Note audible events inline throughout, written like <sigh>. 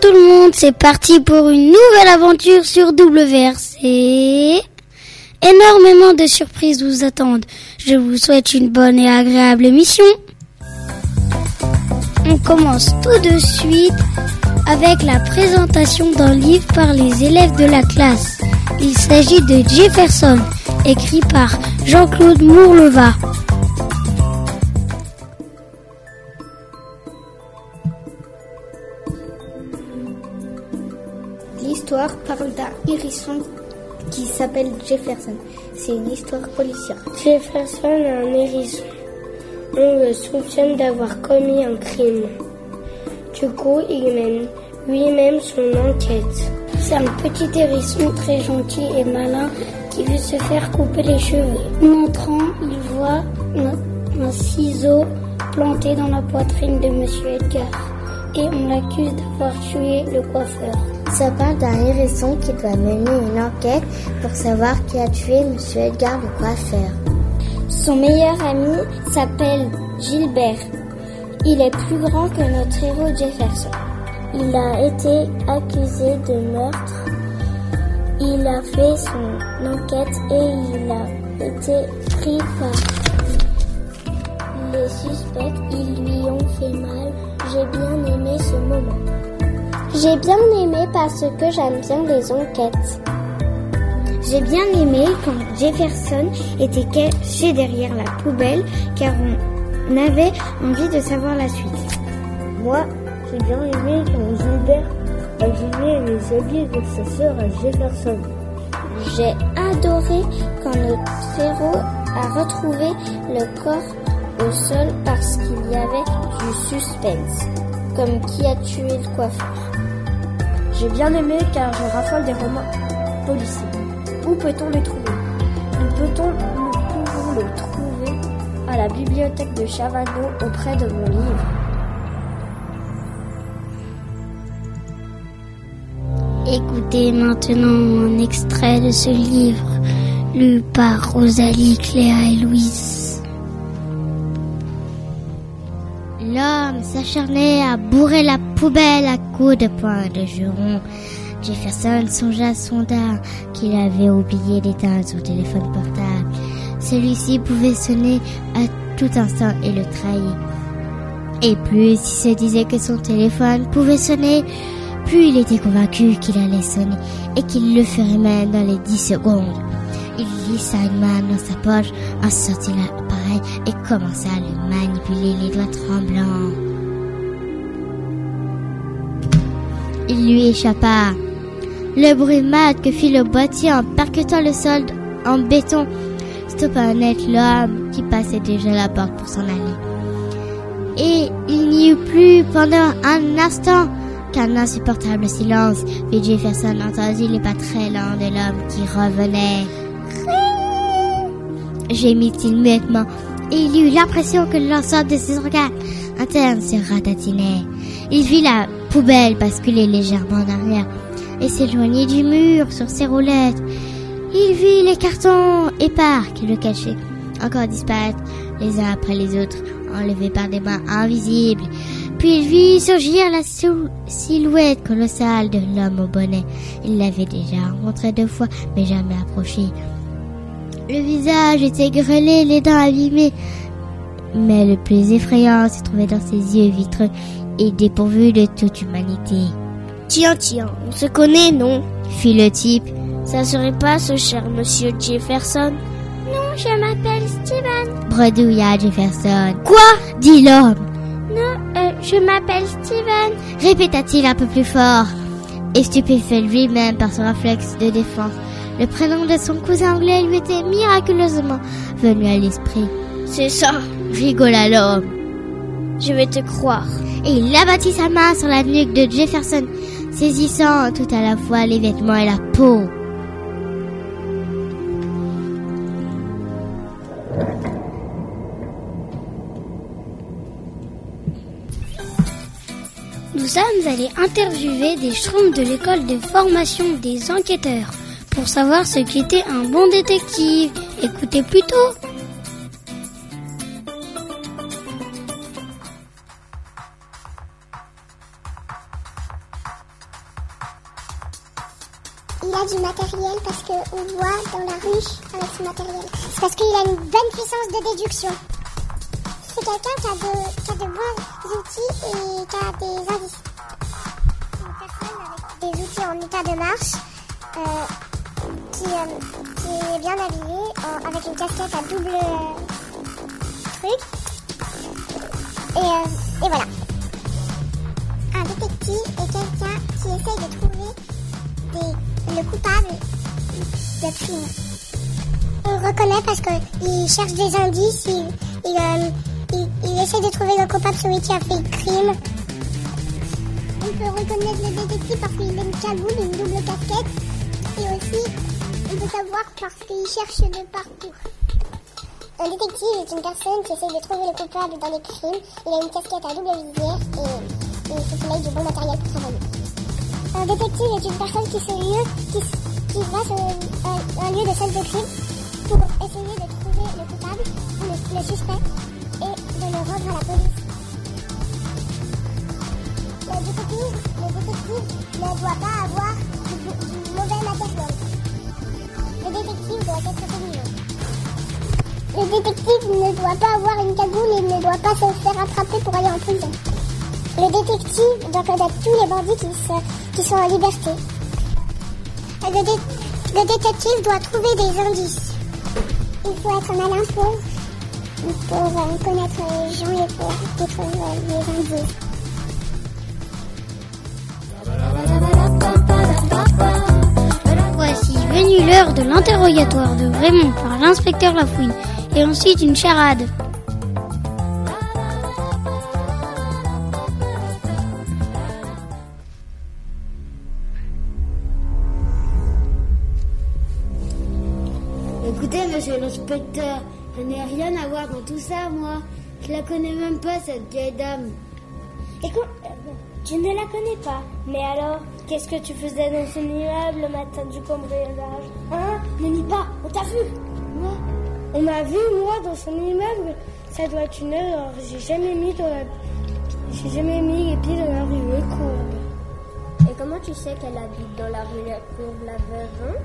tout le monde, c'est parti pour une nouvelle aventure sur WRC. Énormément de surprises vous attendent. Je vous souhaite une bonne et agréable émission. On commence tout de suite avec la présentation d'un livre par les élèves de la classe. Il s'agit de Jefferson, écrit par Jean-Claude Mourleva. D'un hérisson qui s'appelle Jefferson. C'est une histoire policière. Jefferson est un hérisson. On le soupçonne d'avoir commis un crime. Du coup, il mène lui-même son enquête. C'est un petit hérisson très gentil et malin qui veut se faire couper les cheveux. En entrant, il voit un, un ciseau planté dans la poitrine de Monsieur Edgar et on l'accuse d'avoir tué le coiffeur. Ça parle d'un hérisson qui doit mener une enquête pour savoir qui a tué Monsieur Edgar le coiffeur. Son meilleur ami s'appelle Gilbert. Il est plus grand que notre héros Jefferson. Il a été accusé de meurtre. Il a fait son enquête et il a été pris par les suspects. Ils lui ont fait mal. J'ai bien aimé ce moment. J'ai bien aimé parce que j'aime bien les enquêtes. J'ai bien aimé quand Jefferson était caché derrière la poubelle car on avait envie de savoir la suite. Moi, j'ai bien aimé quand Gilbert a gagné les habits de sa sœur à Jefferson. J'ai adoré quand notre héros a retrouvé le corps au sol parce qu'il y avait du suspense, comme qui a tué le coiffeur? J'ai bien aimé car je raffole des romans policiers. Où peut-on les trouver? Nous, peut-on, nous pouvons les trouver? À la bibliothèque de Chavano auprès de mon livre. Écoutez maintenant un extrait de ce livre lu par Rosalie, Cléa et Louise. L'homme s'acharnait à bourrer la poubelle à coups de poing de juron. Jefferson songea à son dard qu'il avait oublié d'éteindre son téléphone portable. Celui-ci pouvait sonner à tout instant et le trahir. Et plus il se disait que son téléphone pouvait sonner, plus il était convaincu qu'il allait sonner et qu'il le ferait même dans les dix secondes. Il glissa une main dans sa poche, en sortit et commença à le manipuler les doigts tremblants. Il lui échappa. Le bruit mat que fit le boîtier en percutant le sol en béton stoppa net l'homme qui passait déjà la porte pour s'en aller. Et il n'y eut plus pendant un instant qu'un insupportable silence, puis Jefferson entendit les pas très lents de l'homme qui revenait. Gémit-il muettement, et il eut l'impression que l'ensemble de ses organes internes se ratatinaient. Il vit la poubelle basculer légèrement en arrière et s'éloigner du mur sur ses roulettes. Il vit les cartons épars qui le cachaient encore disparaître les uns après les autres, enlevés par des mains invisibles. Puis il vit surgir la silhouette colossale de l'homme au bonnet. Il l'avait déjà rencontré deux fois, mais jamais approché. Le visage était grêlé, les dents abîmées. Mais le plus effrayant se trouvait dans ses yeux vitreux et dépourvus de toute humanité. Tiens, tiens, on se connaît, non? Fit le type. Ça serait pas ce cher monsieur Jefferson? Non, je m'appelle Steven. Bredouilla Jefferson. Quoi? Dit l'homme. Non, euh, je m'appelle Steven. Répéta-t-il un peu plus fort. Et stupéfait lui-même par son réflexe de défense. Le prénom de son cousin anglais lui était miraculeusement venu à l'esprit. C'est ça, rigola l'homme. Je vais te croire. Et il abattit sa main sur la nuque de Jefferson, saisissant tout à la fois les vêtements et la peau. Nous sommes allés interviewer des schtroumpfs de l'école de formation des enquêteurs pour savoir ce qu'était un bon détective. Écoutez plutôt. du matériel parce qu'on voit dans la ruche avec ce matériel. C'est parce qu'il a une bonne puissance de déduction. C'est quelqu'un qui, a de, bons outils et qui a des indices. Une personne avec des outils en état de marche, euh, qui, euh, est bien habillée, avec une casquette à double truc. Et, et voilà. Un détective est quelqu'un qui essaye de trouver le coupable de crime. On le reconnaît parce qu'il cherche des indices, il, euh, il, essaie de trouver le coupable celui qui a fait le crime. On peut reconnaître le détective parce qu'il a une cagoule, une double casquette. Et aussi, on peut savoir parce qu'il cherche de partout. Un détective est une personne qui essaie de trouver le coupable dans les crimes. Il a une casquette à double visière et, il se du bon matériel pour travailler. Un détective est une personne qui, se lieu, qui, va sur un, lieu de scène de crime pour essayer de trouver le coupable ou le, suspect et de le rendre à la police. Le détective ne doit pas avoir Le détective ne doit pas avoir une cagoule et ne doit pas se faire attraper pour aller en prison. Le détective doit connaître tous les bandits qui, sont en liberté. Le, détective doit trouver des indices. Il faut être malin pour, pour euh, connaître les gens et pour détruire les indices. L'heure de l'interrogatoire de Raymond par l'inspecteur Lafouine et ensuite une charade. inspecteur, je n'ai rien à voir dans tout ça, moi. Je la connais même pas, cette vieille dame. Écoute, tu ne la connais pas. Mais alors, qu'est-ce que tu faisais dans son immeuble le matin du cambriolage Hein Ne nie pas, on t'a vu Moi On m'a vu, moi, dans son immeuble Ça doit être une erreur. J'ai jamais mis dans la... J'ai jamais mis les pieds dans la rue Courbe. Et comment tu sais qu'elle habite dans la rue Courbe, la veuve, hein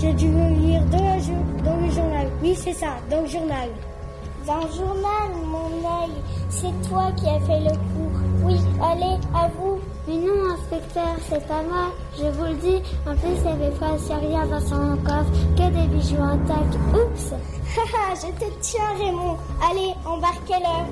j'ai dû le lire dans, le journal. Oui, c'est ça, dans le journal. Dans le journal, mon œil. C'est toi qui as fait le coup. Oui, allez, à vous. Mais non, inspecteur, c'est pas moi. Je vous le dis. En plus, il n'y avait presque rien dans son coffre, que des bijoux intacts. Oups. <laughs> Haha, je te tiens, Raymond. Allez, embarquez-le.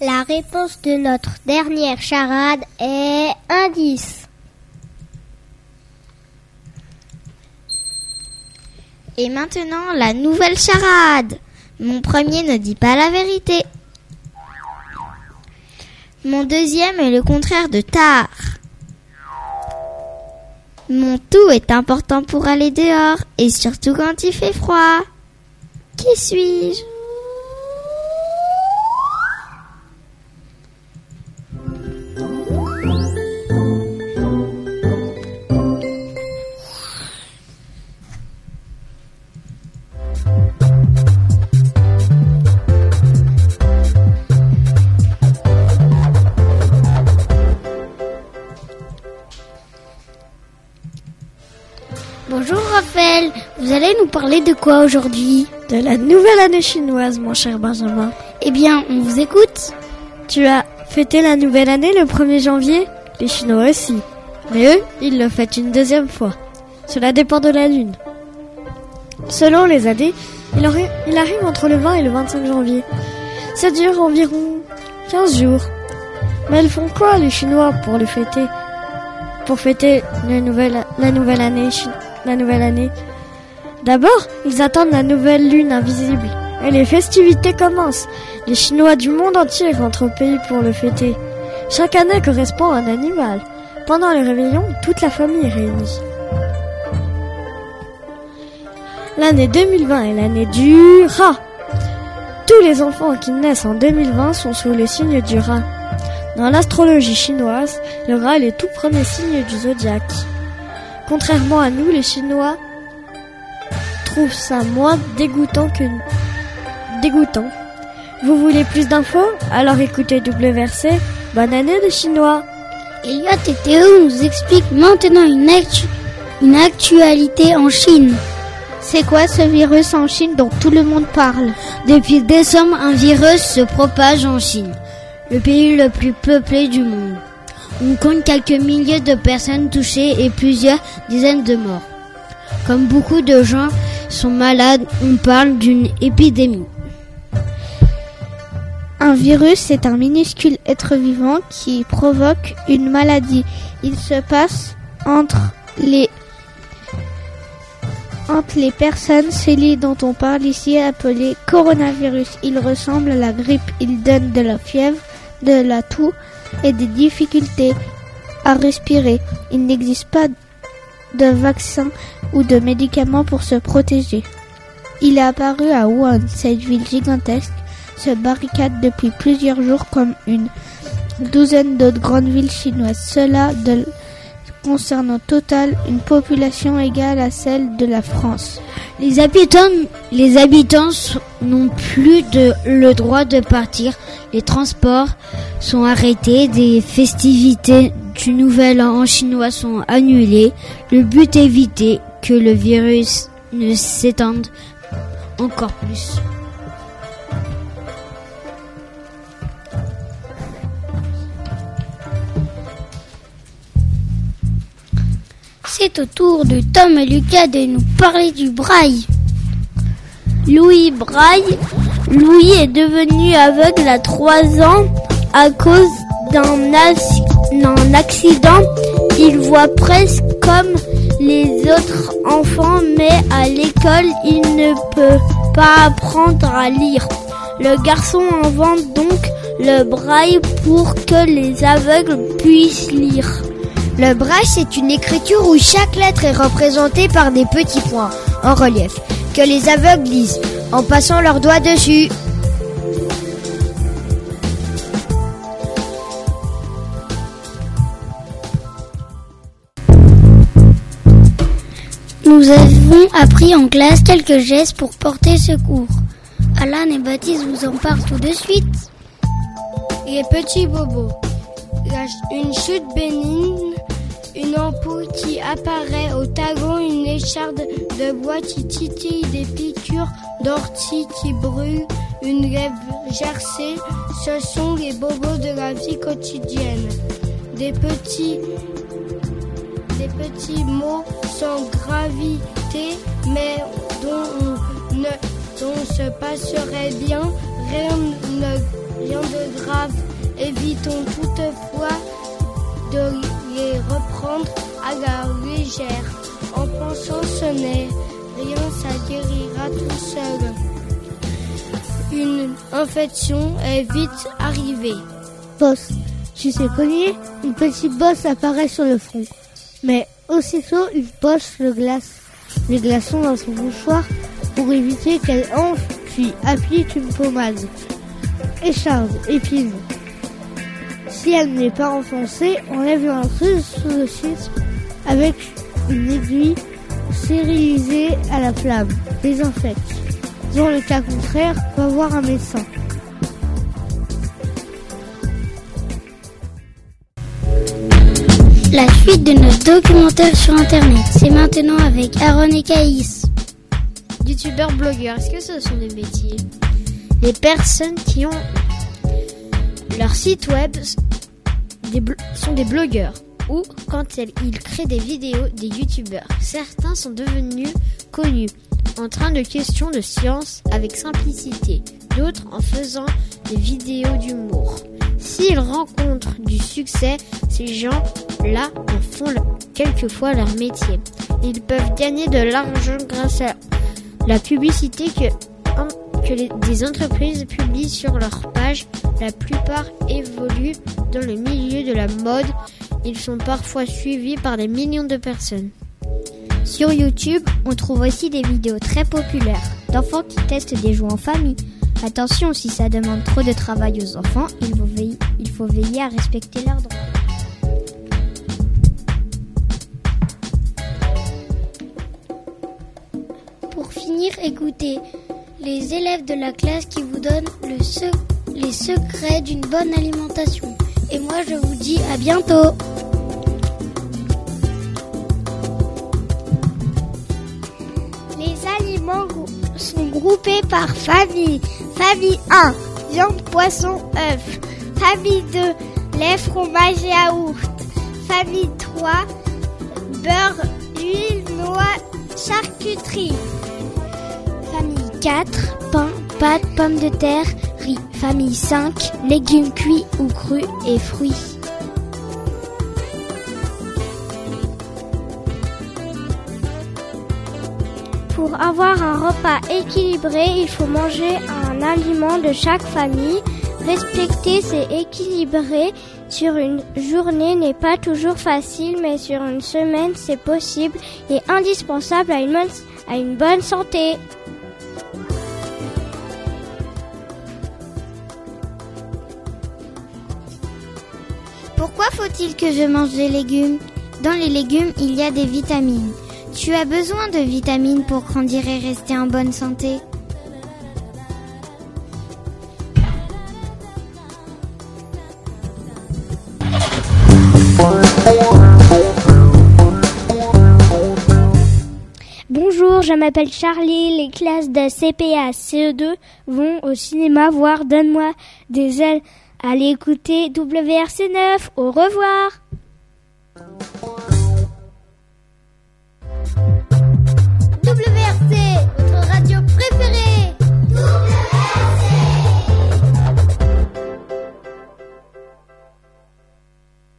La réponse de notre dernière charade est indice. Et maintenant, la nouvelle charade. Mon premier ne dit pas la vérité. Mon deuxième est le contraire de tard. Mon tout est important pour aller dehors et surtout quand il fait froid. Qui suis-je? Vous allez nous parler de quoi aujourd'hui De la nouvelle année chinoise, mon cher Benjamin. Eh bien, on vous écoute. Tu as fêté la nouvelle année le 1er janvier? Les Chinois aussi. Mais eux, ils le fêtent une deuxième fois. Cela dépend de la lune. Selon les années, il, il arrive entre le 20 et le 25 janvier. Ça dure environ 15 jours. Mais ils font quoi les Chinois pour le fêter Pour fêter la nouvelle, la nouvelle année la nouvelle année D'abord, ils attendent la nouvelle lune invisible. Et les festivités commencent. Les Chinois du monde entier rentrent au pays pour le fêter. Chaque année correspond à un animal. Pendant le réveillon, toute la famille est réunie. L'année 2020 est l'année du rat. Tous les enfants qui naissent en 2020 sont sous le signe du rat. Dans l'astrologie chinoise, le rat est le tout premier signe du zodiaque. Contrairement à nous, les Chinois trouve ça moins dégoûtant que dégoûtant. Vous voulez plus d'infos? Alors écoutez WRC. Bonne année de chinois. Elliot et Théo nous expliquent maintenant une, une actualité en Chine. C'est quoi ce virus en Chine dont tout le monde parle? Depuis décembre, un virus se propage en Chine, le pays le plus peuplé du monde. On compte quelques milliers de personnes touchées et plusieurs dizaines de morts. Comme beaucoup de gens sont malades, on parle d'une épidémie. Un virus, c'est un minuscule être vivant qui provoque une maladie. Il se passe entre les entre les personnes, celui dont on parle ici est appelé coronavirus. Il ressemble à la grippe. Il donne de la fièvre, de la toux et des difficultés à respirer. Il n'existe pas de vaccin ou de médicaments pour se protéger. Il est apparu à Wuhan, cette ville gigantesque se barricade depuis plusieurs jours comme une douzaine d'autres grandes villes chinoises. Cela de, concerne en total une population égale à celle de la France. Les habitants, n'ont plus le droit de partir. Les transports sont arrêtés. Des festivités du Nouvel An chinois sont annulées. Le but est d'éviter que le virus ne s'étende encore plus. C'est au tour de Tom et Lucas de nous parler du braille. Louis Braille. Louis est devenu aveugle à 3 ans à cause d'un accident. Il voit presque comme les autres enfants, mais à l'école, il ne peut pas apprendre à lire. Le garçon invente donc le braille pour que les aveugles puissent lire. Le braille, c'est une écriture où chaque lettre est représentée par des petits points en relief que les aveugles lisent en passant leurs doigts dessus. Nous avons appris en classe quelques gestes pour porter secours. Alan et Baptiste vous en parlent tout de suite. Les petits bobos. Une chute bénigne une ampoule qui apparaît au tagon, une écharde de bois qui titille, des piqûres d'ortie qui brûlent, une rêve gercée. Ce sont les bobos de la vie quotidienne. Des petits, mots sans gravité, mais dont on ne se passerait bien rien, rien de grave. Évitons toutefois de reprendre à la légère. En pensant ce n'est rien, ça guérira tout seul. Une infection est vite arrivée. Bosse. Tu sais cogner? Une petite bosse apparaît sur le front. Mais aussitôt, il poche le glace, les glaçons dans son mouchoir pour éviter qu'elle enfle, puis applique une pommade. Écharde, épine, si elle n'est pas enfoncée, enlève l'intruse sous le schiste avec une aiguille stérilisée à la flamme. Désinfecte. Dans le cas contraire, va voir un médecin. La suite de notre documentaire sur internet, c'est maintenant avec Aaron et Caïs. Youtubeurs blogueurs, est-ce que ce sont des métiers? Les personnes qui ont leur site web sont des blogueurs ou quand ils créent des vidéos, des youtubeurs. Certains sont devenus connus en train de questions de science avec simplicité, d'autres en faisant des vidéos d'humour. S'ils rencontrent du succès, ces gens-là en font quelquefois leur métier. Ils peuvent gagner de l'argent grâce à la publicité que des entreprises publient sur leur page. La plupart évoluent dans le milieu de la mode. Ils sont parfois suivis par des millions de personnes. Sur YouTube, on trouve aussi des vidéos très populaires d'enfants qui testent des jeux en famille. Attention, si ça demande trop de travail aux enfants, il faut veiller, il faut veiller à respecter leurs droits. Pour venir écouter les élèves de la classe qui vous donnent les secrets d'une bonne alimentation. Et moi, je vous dis à bientôt. Les aliments sont groupés par famille. Famille 1, viande, poisson, œuf. Famille 2, lait, fromage et yaourt. Famille 3, beurre, huile, noix, charcuterie. Famille 4, pain, pâtes, pommes de terre, riz. Famille 5, légumes cuits ou crus et fruits. Pour avoir un repas équilibré, il faut manger un aliment de chaque famille. Respecter ces équilibrés sur une journée n'est pas toujours facile, mais sur une semaine, c'est possible et indispensable à une bonne santé. Pourquoi faut-il que je mange des légumes? Dans les légumes, il y a des vitamines. Tu as besoin de vitamines pour grandir et rester en bonne santé? Bonjour, je m'appelle Charlie. Les classes de CPA CE2 vont au cinéma voir Donne-moi des ailes. Allez écouter WRC9. Au revoir.